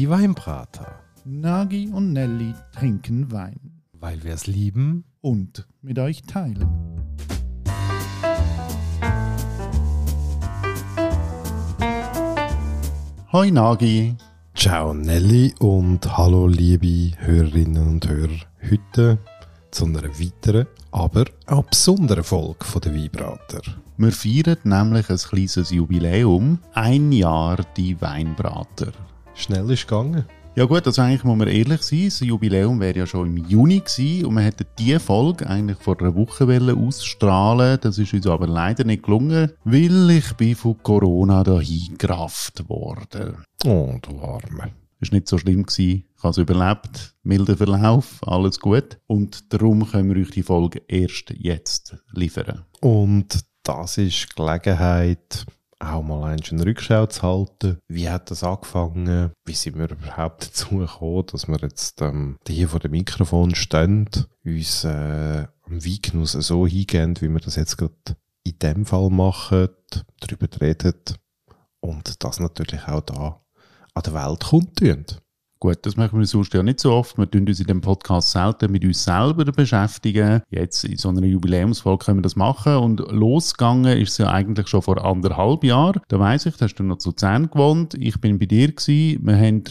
Die Weinbrater. Nagi und Nelly trinken Wein. Weil wir es lieben. Und mit euch teilen. Hoi Nagi. Ciao Nelly und hallo liebe Hörerinnen und Hörer. Heute zu einer weiteren, aber auch besonderen Folge der Weinbrater. Wir feiern nämlich ein kleines Jubiläum. Ein Jahr die Weinbrater. Schnell ist gegangen. Ja gut, also eigentlich muss man ehrlich sein, das Jubiläum wäre ja schon im Juni gewesen und wir hätten diese Folge eigentlich vor einer Woche ausstrahlen Das ist uns aber leider nicht gelungen, weil ich bin von Corona dahin gerafft worden. Oh, du Arme. Ist nicht so schlimm gewesen. Ich habe es überlebt. Milder Verlauf, alles gut. Und darum können wir euch die Folge erst jetzt liefern. Und das ist Gelegenheit, auch mal eine Rückschau zu halten. Wie hat das angefangen? Wie sind wir überhaupt dazu gekommen, dass wir jetzt ähm, hier vor dem Mikrofon stehen, uns äh, am Weingenuss so hingehen, wie wir das jetzt gerade in dem Fall machen, darüber reden und das natürlich auch da an der Welt kundtun. Gut, das machen wir sonst ja nicht so oft. Wir tun uns in dem Podcast selten mit uns selber beschäftigen. Jetzt in so einer Jubiläumsfolge können wir das machen. Und losgegangen ist es ja eigentlich schon vor anderthalb Jahren. Da weiss ich, da hast du noch zu Zehn gewohnt. Ich bin bei dir gewesen. Wir haben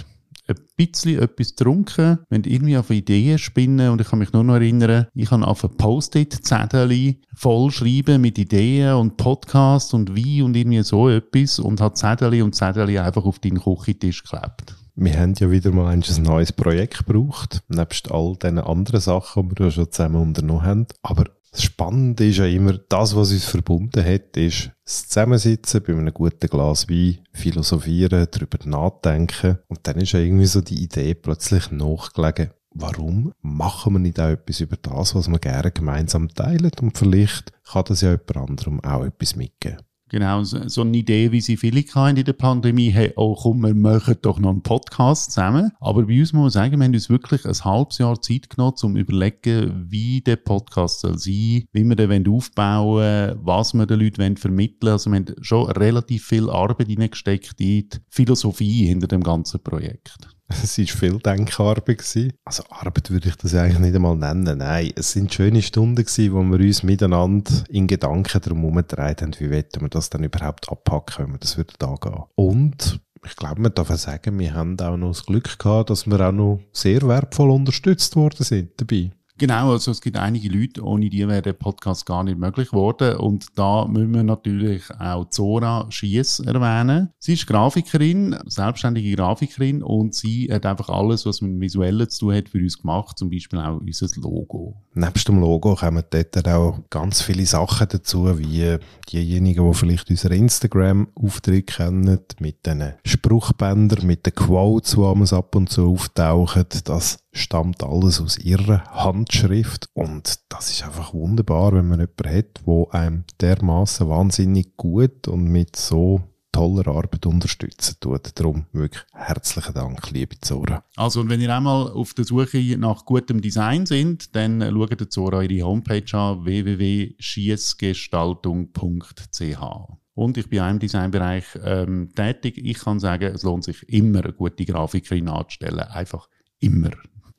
ein bisschen etwas getrunken, wir haben irgendwie auf Ideen spinnen und ich kann mich nur noch erinnern, ich habe auf ein Post-it-Zettel voll schreiben mit Ideen und Podcast und wie und irgendwie so etwas und hat Zettel und Zettel einfach auf deinen Küchentisch geklebt. Wir haben ja wieder mal ein neues Projekt gebraucht, nebst all den anderen Sachen, die wir schon zusammen unternommen haben. Aber das Spannende ist ja immer, das, was uns verbunden hat, ist das Zusammensitzen bei einem guten Glas Wein, philosophieren, darüber nachdenken. Und dann ist ja irgendwie so die Idee plötzlich nachgelegen. Warum machen wir nicht auch etwas über das, was wir gerne gemeinsam teilen? Und vielleicht kann das ja jemand anderem auch etwas mitgeben. Genau, so eine Idee, wie sie viele hatten in der Pandemie, hey, oh komm, wir machen doch noch einen Podcast zusammen. Aber bei uns muss man sagen, wir haben uns wirklich ein halbes Jahr Zeit genommen, um zu überlegen, wie der Podcast soll sein, wie wir den aufbauen wollen, was wir den Leuten vermitteln wollen. Also wir haben schon relativ viel Arbeit hineingesteckt in die Philosophie hinter dem ganzen Projekt. Es war viel Denkarbeit. Also Arbeit würde ich das eigentlich nicht einmal nennen. Nein, es sind schöne Stunden gewesen, wo wir uns miteinander in Gedanken darum herumgetragen haben, wie wollen wir das dann überhaupt abpacken, wenn wir das würde da gehen. Und ich glaube, man darf sagen, wir haben auch noch das Glück gehabt, dass wir auch noch sehr wertvoll unterstützt worden sind dabei. Genau, also es gibt einige Leute, ohne die wäre der Podcast gar nicht möglich geworden. Und da müssen wir natürlich auch Zora Schiess erwähnen. Sie ist Grafikerin, selbstständige Grafikerin und sie hat einfach alles, was mit Visuellen zu tun hat, für uns gemacht. Zum Beispiel auch unser Logo. Nebst dem Logo kommen dort auch ganz viele Sachen dazu, wie diejenigen, die vielleicht unseren Instagram-Auftritt kennen, mit den Spruchbändern, mit den Quotes, die ab und zu auftauchen. Das stammt alles aus ihrer Handschrift und das ist einfach wunderbar, wenn man jemanden hat, wo einem dermaßen wahnsinnig gut und mit so toller Arbeit unterstützen tut. Darum wirklich herzlichen Dank, liebe Zora. Also, und wenn ihr einmal auf der Suche nach gutem Design sind, dann schaut Zora ihre Homepage an www.schiessgestaltung.ch. Und ich bin auch im Designbereich ähm, tätig. Ich kann sagen, es lohnt sich immer, eine gute Grafikerin anzustellen. Einfach immer.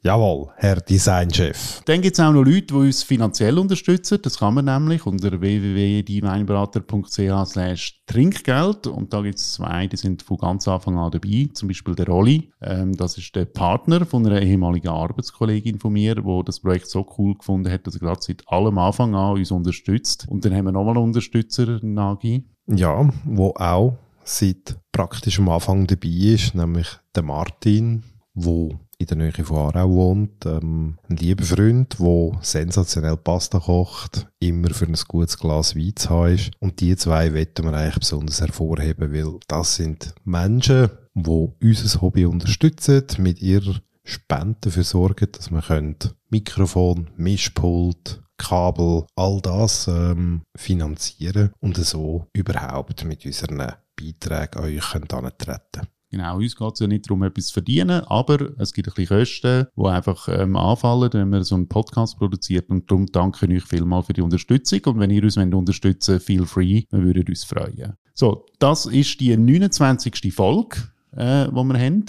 Jawohl, Herr Designchef. Dann gibt es auch noch Leute, die uns finanziell unterstützen. Das kann man nämlich unter www.deinberater.ch slash Trinkgeld. Und da gibt es zwei, die sind von ganz Anfang an dabei. Zum Beispiel der Rolli. Ähm, das ist der Partner von einer ehemaligen Arbeitskollegin von mir, wo das Projekt so cool gefunden hat, dass er gerade seit allem Anfang an uns unterstützt. Und dann haben wir nochmal einen Unterstützer, Nagi. Ja, wo auch seit praktisch am Anfang dabei ist, nämlich der Martin, wo in der Nähe von Aarau wohnt. Ähm, ein lieber Freund, der sensationell Pasta kocht, immer für ein gutes Glas Wein zu haben ist. Und die zwei wollen wir eigentlich besonders hervorheben, weil das sind Menschen, die unser Hobby unterstützen, mit ihrer Spende dafür sorgen, dass wir Mikrofon, Mischpult, Kabel, all das ähm, finanzieren und so überhaupt mit unseren Beiträgen euch antreten können. Genau, uns geht es ja nicht darum, etwas zu verdienen, aber es gibt ein bisschen Kosten, die einfach ähm, anfallen, wenn man so einen Podcast produziert. Und darum danke ich euch vielmal für die Unterstützung. Und wenn ihr uns wollt unterstützen feel free, wir würden uns freuen. So, das ist die 29. Folge, äh, die wir haben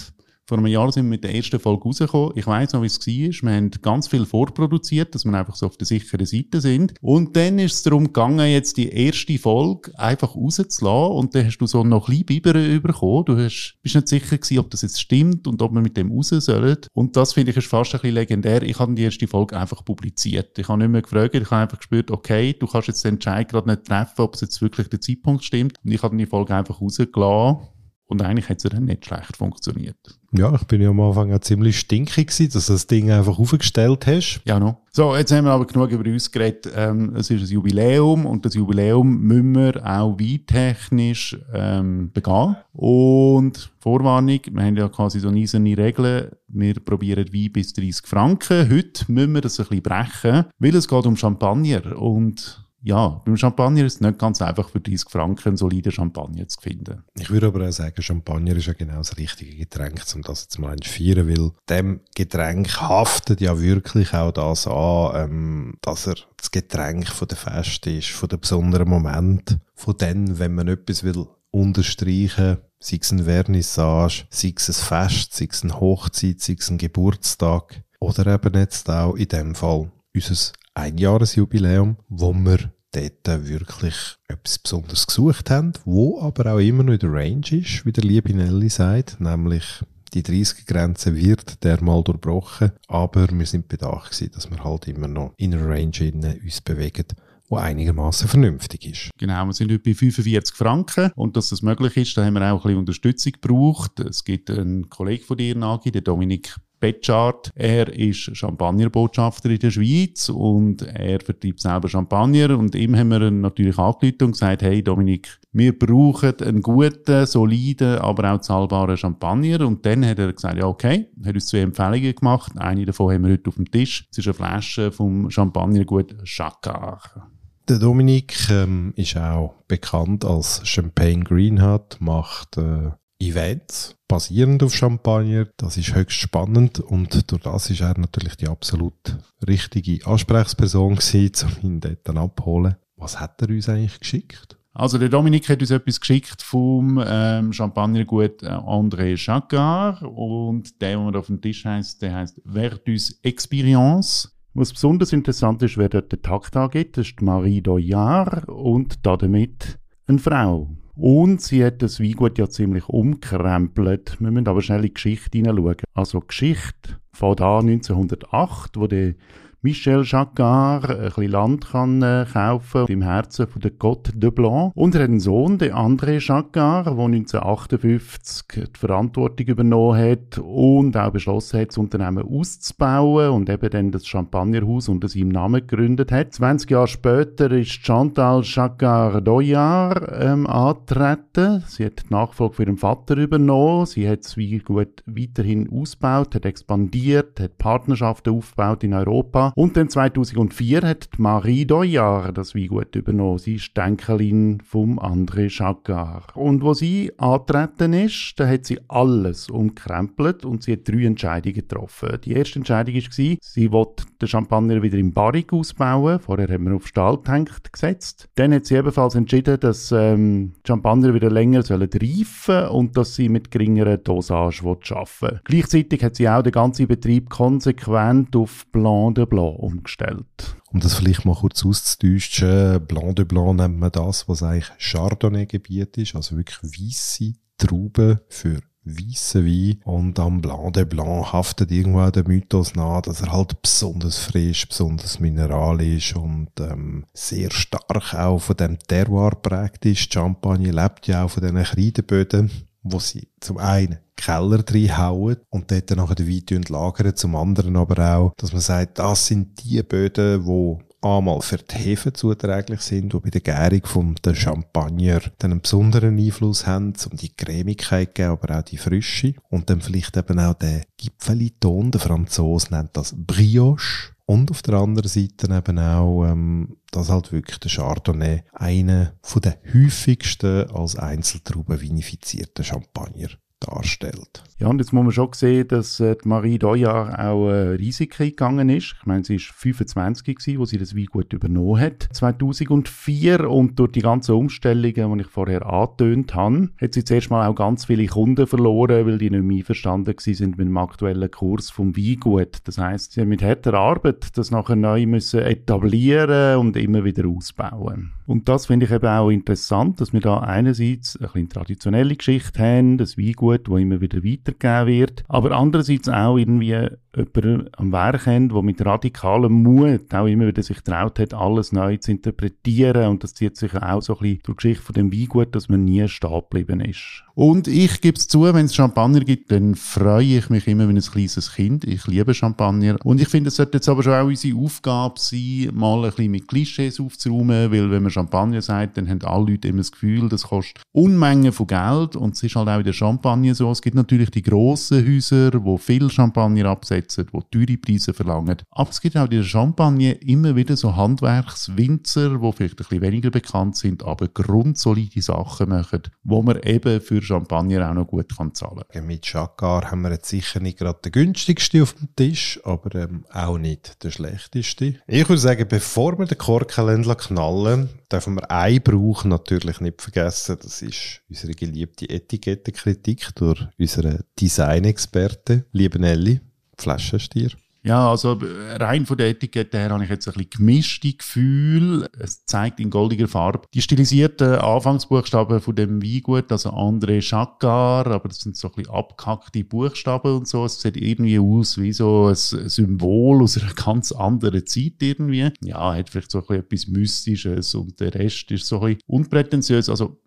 Vor einem Jahr sind wir mit der ersten Folge rausgekommen. Ich weiss noch, wie es war. Wir haben ganz viel vorproduziert, dass wir einfach so auf der sicheren Seite sind. Und dann ist es darum gegangen, jetzt die erste Folge einfach rauszulassen. Und dann hast du so noch ein bisschen Biber bekommen. Du hast, bist nicht sicher gewesen, ob das jetzt stimmt und ob wir mit dem raus sollen. Und das finde ich ist fast ein bisschen legendär. Ich habe die erste Folge einfach publiziert. Ich habe nicht mehr gefragt. Ich habe einfach gespürt, okay, du kannst jetzt den Entscheid gerade nicht treffen, ob es jetzt wirklich der Zeitpunkt stimmt. Und ich habe die Folge einfach rausgelassen. Und eigentlich hat es dann nicht schlecht funktioniert. Ja, ich bin ja am Anfang auch ziemlich stinkig gewesen, dass du das Ding einfach aufgestellt hast. Ja, no. So, jetzt haben wir aber genug über uns geredet. Ähm, es ist ein Jubiläum und das Jubiläum müssen wir auch weintechnisch ähm, begehen. Und Vorwarnung, wir haben ja quasi so eiserne Regel. Wir probieren Wein bis 30 Franken. Heute müssen wir das ein bisschen brechen, weil es geht um Champagner und ja, beim Champagner ist es nicht ganz einfach für 30 Franken einen soliden Champagner zu finden. Ich würde aber auch sagen, Champagner ist ja genau das richtige Getränk, um das jetzt mal zu feiern, weil dem Getränk haftet ja wirklich auch das an, ähm, dass er das Getränk von der Fest ist, von dem besonderen Moment, von dem, wenn man etwas will unterstreichen, sei es ein Vernissage, sei es ein Fest, sei es eine Hochzeit, sei es ein Geburtstag oder eben jetzt auch in dem Fall unser Einjahresjubiläum, wo wir dort wirklich etwas Besonderes gesucht haben, wo aber auch immer noch in der Range ist, wie der liebe Nelly sagt, nämlich die 30er-Grenze wird dermal durchbrochen, aber wir sind bedacht gewesen, dass wir halt immer noch in einer Range uns bewegen, wo einigermaßen vernünftig ist. Genau, wir sind heute bei 45 Franken und dass das möglich ist, da haben wir auch ein bisschen Unterstützung gebraucht. Es gibt einen Kollegen von dir, Nagi, der Dominik Betschart. Er ist Champagnerbotschafter in der Schweiz und er vertreibt selber Champagner. Und ihm haben wir natürlich angerufen und gesagt, hey Dominik, wir brauchen einen guten, soliden, aber auch zahlbaren Champagner. Und dann hat er gesagt, ja okay, hat uns zwei Empfehlungen gemacht. Eine davon haben wir heute auf dem Tisch. Es ist eine Flasche vom Champagnergut Chacard. Der Dominik ähm, ist auch bekannt als Champagne Greenhat, macht äh, Events basierend auf Champagner. Das ist höchst spannend und durch das ist er natürlich die absolut richtige Ansprechperson gewesen, um ihn dort abzuholen. Was hat er uns eigentlich geschickt? Also der Dominik hat uns etwas geschickt vom ähm, Champagnergut äh, André Chagard und der, der auf dem Tisch heißt, der heißt Vertus Experience. Was besonders interessant ist, wer dort den Takt angeht, das ist Marie Doyard und damit eine Frau. Und sie hat das Weingut ja ziemlich umkrempelt. Wir müssen aber schnell in die Geschichte hineinschauen. Also Geschichte von da 1908, wo der Michel Jacquard ein bisschen Land kann äh, kaufen im Herzen von der Côte de Blanc. Und er hat einen Sohn, den André Jacquard, der 1958 die Verantwortung übernommen hat und auch beschlossen hat, das Unternehmen auszubauen und eben dann das Champagnerhaus unter seinem Namen gegründet hat. 20 Jahre später ist Chantal Jacquard Doyard ähm, angetreten. Sie hat die Nachfolge für ihren Vater übernommen. Sie hat es wie gut weiterhin ausgebaut, hat expandiert, hat Partnerschaften aufgebaut in Europa und dann 2004 hat Marie Doyard das Weingut übernommen. Sie ist Denkelin vom André Chagard. Und wo sie antreten ist, da hat sie alles umkrempelt und sie hat drei Entscheidungen getroffen. Die erste Entscheidung war, sie wollte den Champagner wieder im Barrik ausbauen. Vorher haben wir auf Stahltank gesetzt. Dann hat sie ebenfalls entschieden, dass ähm, Champagner wieder länger sollen reifen und dass sie mit geringerer Dosage arbeiten will. Gleichzeitig hat sie auch den ganzen Betrieb konsequent auf Blanc de Blanc Blanc umgestellt. Um das vielleicht mal kurz auszudeutschen, Blanc de Blanc nennt man das, was eigentlich Chardonnay-Gebiet ist, also wirklich weisse Trauben für weißen Wein. Und am Blanc de Blanc haftet irgendwo der Mythos nach, dass er halt besonders frisch, besonders mineralisch und ähm, sehr stark auch von dem Terroir prägt ist. Champagne lebt ja auch von diesen Kreideböden, wo sie zum einen Keller reinhauen und dort dann nachher den Wein lagern. Zum anderen aber auch, dass man sagt, das sind die Böden, wo einmal für die Hefe zuträglich sind, die bei der Gärung vom der Champagner dann einen besonderen Einfluss haben, um die Cremigkeit zu geben, aber auch die Frische. Und dann vielleicht eben auch der Gipfeliton, der Franzose nennt das Brioche. Und auf der anderen Seite eben auch, ähm, dass halt wirklich der Chardonnay einer den häufigsten als Einzeltrauben vinifizierten Champagner darstellt. Ja, und jetzt muss man schon sehen, dass äh, Marie Doya auch äh, Risiken gegangen ist. Ich meine, sie ist 25 gewesen, wo sie das Weingut übernommen hat, 2004. Und durch die ganzen Umstellungen, die ich vorher angetönt habe, hat sie zuerst mal auch ganz viele Kunden verloren, weil die nicht mehr einverstanden sind mit dem aktuellen Kurs vom Weingut. Das heißt, sie haben mit harter Arbeit das nachher neu müssen etablieren und immer wieder ausbauen. Und das finde ich eben auch interessant, dass wir da einerseits ein bisschen traditionelle Geschichte haben, das Weingut, wo immer wieder weitergegeben wird, aber andererseits auch irgendwie jemanden am Werk haben, der mit radikalem Mut auch immer wieder sich traut hat, alles neu zu interpretieren und das zieht sich auch so ein bisschen durch die Geschichte von dem Weingut, dass man nie stehen geblieben ist. Und ich gebe es zu, wenn es Champagner gibt, dann freue ich mich immer wie ein kleines Kind. Ich liebe Champagner und ich finde, es sollte jetzt aber schon auch unsere Aufgabe sein, mal ein bisschen mit Klischees aufzuräumen, weil wenn man Champagner sagt, dann haben alle Leute immer das Gefühl, das kostet Unmengen von Geld und es ist halt auch in der Champagner so. Es gibt natürlich die grossen Häuser, wo viel Champagner absetzen, wo teure Preise verlangen. Aber es gibt auch in der Champagne immer wieder so Handwerkswinzer, die vielleicht ein bisschen weniger bekannt sind, aber grundsolide Sachen machen, wo man eben für Champagner auch noch gut kann zahlen kann. Mit Chagar haben wir jetzt sicher nicht gerade den günstigsten auf dem Tisch, aber ähm, auch nicht der schlechteste. Ich würde sagen, bevor wir den Korkenländler knallen, dürfen wir einen Brauch natürlich nicht vergessen. Das ist unsere geliebte Etikettenkritik durch unseren Designexperten, lieben Elli, Flaschenstier. Ja, also rein von der Etikette her habe ich jetzt ein bisschen gemischte Gefühl. Es zeigt in goldiger Farbe die stilisierten Anfangsbuchstaben von dem Weingut, also André Chagard, aber das sind so ein bisschen abgehackte Buchstaben und so. Es sieht irgendwie aus wie so ein Symbol aus einer ganz anderen Zeit irgendwie. Ja, hat vielleicht so ein bisschen etwas Mystisches und der Rest ist so ein bisschen unprätentiös. Also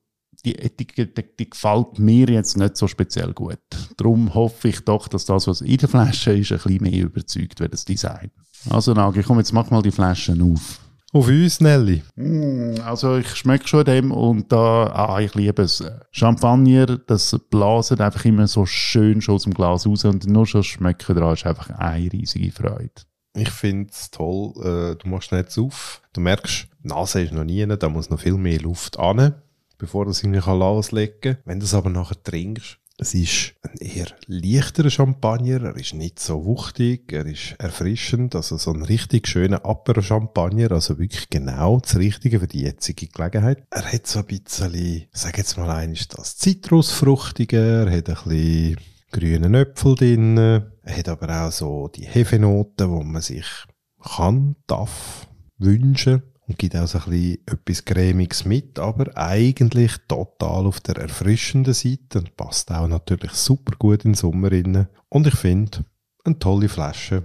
die Etikette die gefällt mir jetzt nicht so speziell gut. Darum hoffe ich doch, dass das, was in der Flasche ist, ein bisschen mehr überzeugt wie das Design. Also Nagi, komm, jetzt mach mal die Flaschen auf. Auf uns, Nelly. Mm, also ich schmecke schon dem und da, ah, ich liebe es. Champagner, das blaset einfach immer so schön schon aus dem Glas raus und nur schon schmecken dran ist einfach eine riesige Freude. Ich finde es toll, äh, du machst nicht auf. Du merkst, die Nase ist noch nie, da muss noch viel mehr Luft an bevor du es irgendwie loslegen kann. Wenn du es aber nachher trinkst, es ist ein eher leichterer Champagner, er ist nicht so wuchtig, er ist erfrischend, also so ein richtig schöner Apero Champagner, also wirklich genau das Richtige für die jetzige Gelegenheit. Er hat so ein bisschen, sag jetzt mal eines, das Zitrusfruchtige, er hat ein bisschen grüne Äpfel drin, er hat aber auch so die Hefenoten, wo man sich kann, darf, wünschen und gibt auch so ein bisschen etwas Cremiges mit, aber eigentlich total auf der erfrischenden Seite und passt auch natürlich super gut in den Sommer rein. Und ich finde, eine tolle Flasche,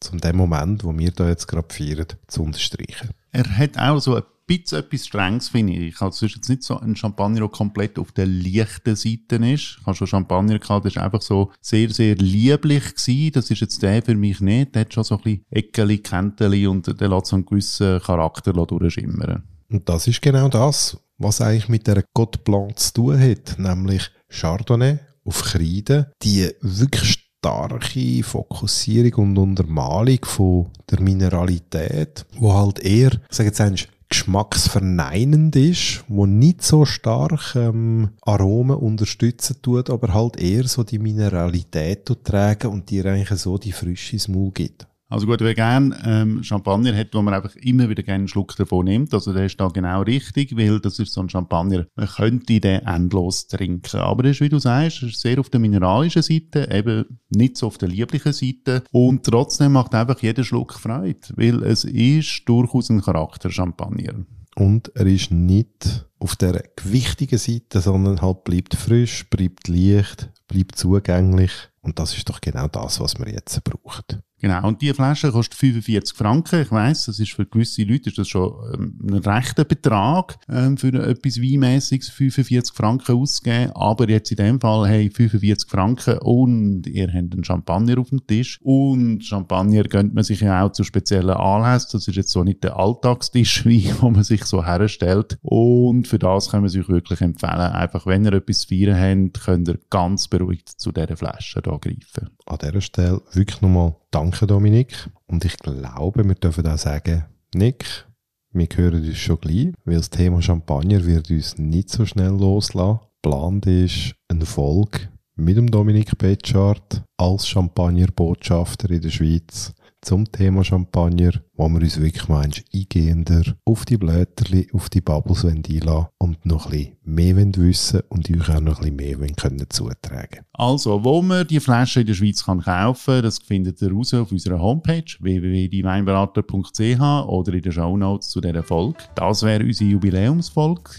zum dem Moment, wo wir da jetzt gerade feiern, zu unterstreichen. Er hat auch so ein bisschen etwas Strenges, finde ich. Also es ist jetzt nicht so ein Champagner, der komplett auf der leichten Seite ist. Ich habe schon Champagner gehabt, der ist einfach so sehr, sehr lieblich gewesen. Das ist jetzt der für mich nicht. Der hat schon so ein bisschen Eckeli, Kenteli und der lässt so einen gewissen Charakter durchschimmern. Und das ist genau das, was eigentlich mit der Côte Blanc zu tun hat, nämlich Chardonnay auf Kreide, die wirklich starke Fokussierung und Untermalung von der Mineralität, wo halt eher, ich sage jetzt geschmacksverneinend ist, wo nicht so stark ähm, Aromen unterstützen tut, aber halt eher so die Mineralität tragen und dir eigentlich so die Frische ins Maul gibt. Also gut, wer gerne ähm, Champagner hat, wo man einfach immer wieder gerne einen Schluck davon nimmt, also der ist da genau richtig, weil das ist so ein Champagner, man könnte den endlos trinken. Aber das ist, wie du sagst, sehr auf der mineralischen Seite, eben nicht so auf der lieblichen Seite und trotzdem macht einfach jeder Schluck Freude, weil es ist durchaus ein Charakter Champagner. Und er ist nicht auf der gewichtigen Seite, sondern halt bleibt frisch, bleibt leicht, bleibt zugänglich. Und das ist doch genau das, was man jetzt braucht. Genau, und die Flasche kostet 45 Franken. Ich weiß, das ist für gewisse Leute ist das schon ähm, ein rechter Betrag, ähm, für etwas Weinmäßiges 45 Franken auszugeben. Aber jetzt in dem Fall, hey, 45 Franken und ihr habt einen Champagner auf dem Tisch. Und Champagner gönnt man sich ja auch zu speziellen Anlässen. Das ist jetzt so nicht der Alltagstisch, wie wo man sich so herstellt. Und für das können wir sich wirklich empfehlen. Einfach, wenn ihr etwas zu feiern habt, könnt ihr ganz beruhigt zu dieser Flasche hier greifen. An dieser Stelle wirklich nochmal Danke, Dominik. Und ich glaube, wir dürfen auch sagen, Nick, wir hören uns schon gleich, weil das Thema Champagner wird uns nicht so schnell loslassen. Plant ist eine Folge mit dem Dominik Betschart als Champagnerbotschafter in der Schweiz zum Thema Champagner, wo wir uns wirklich manchmal eingehender auf die Blätter, auf die Bubbles einlassen und noch ein bisschen mehr wissen und euch auch noch ein bisschen mehr können zutragen Also, wo man die Flasche in der Schweiz kann kaufen das findet ihr raus auf unserer Homepage www.dieweinberater.ch oder in den Shownotes zu dieser Folge. Das wäre unsere Jubiläumsfolge.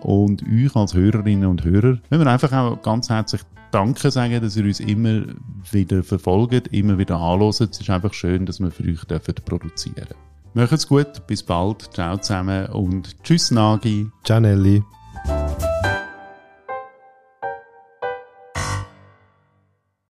Und euch als Hörerinnen und Hörer wenn wir einfach auch ganz herzlich Danke sagen, dass ihr uns immer wieder verfolgt, immer wieder anhört. Es ist einfach schön, dass wir für euch dürfen produzieren Macht's gut, bis bald, ciao zusammen und tschüss Nagi. Ciao Nelly.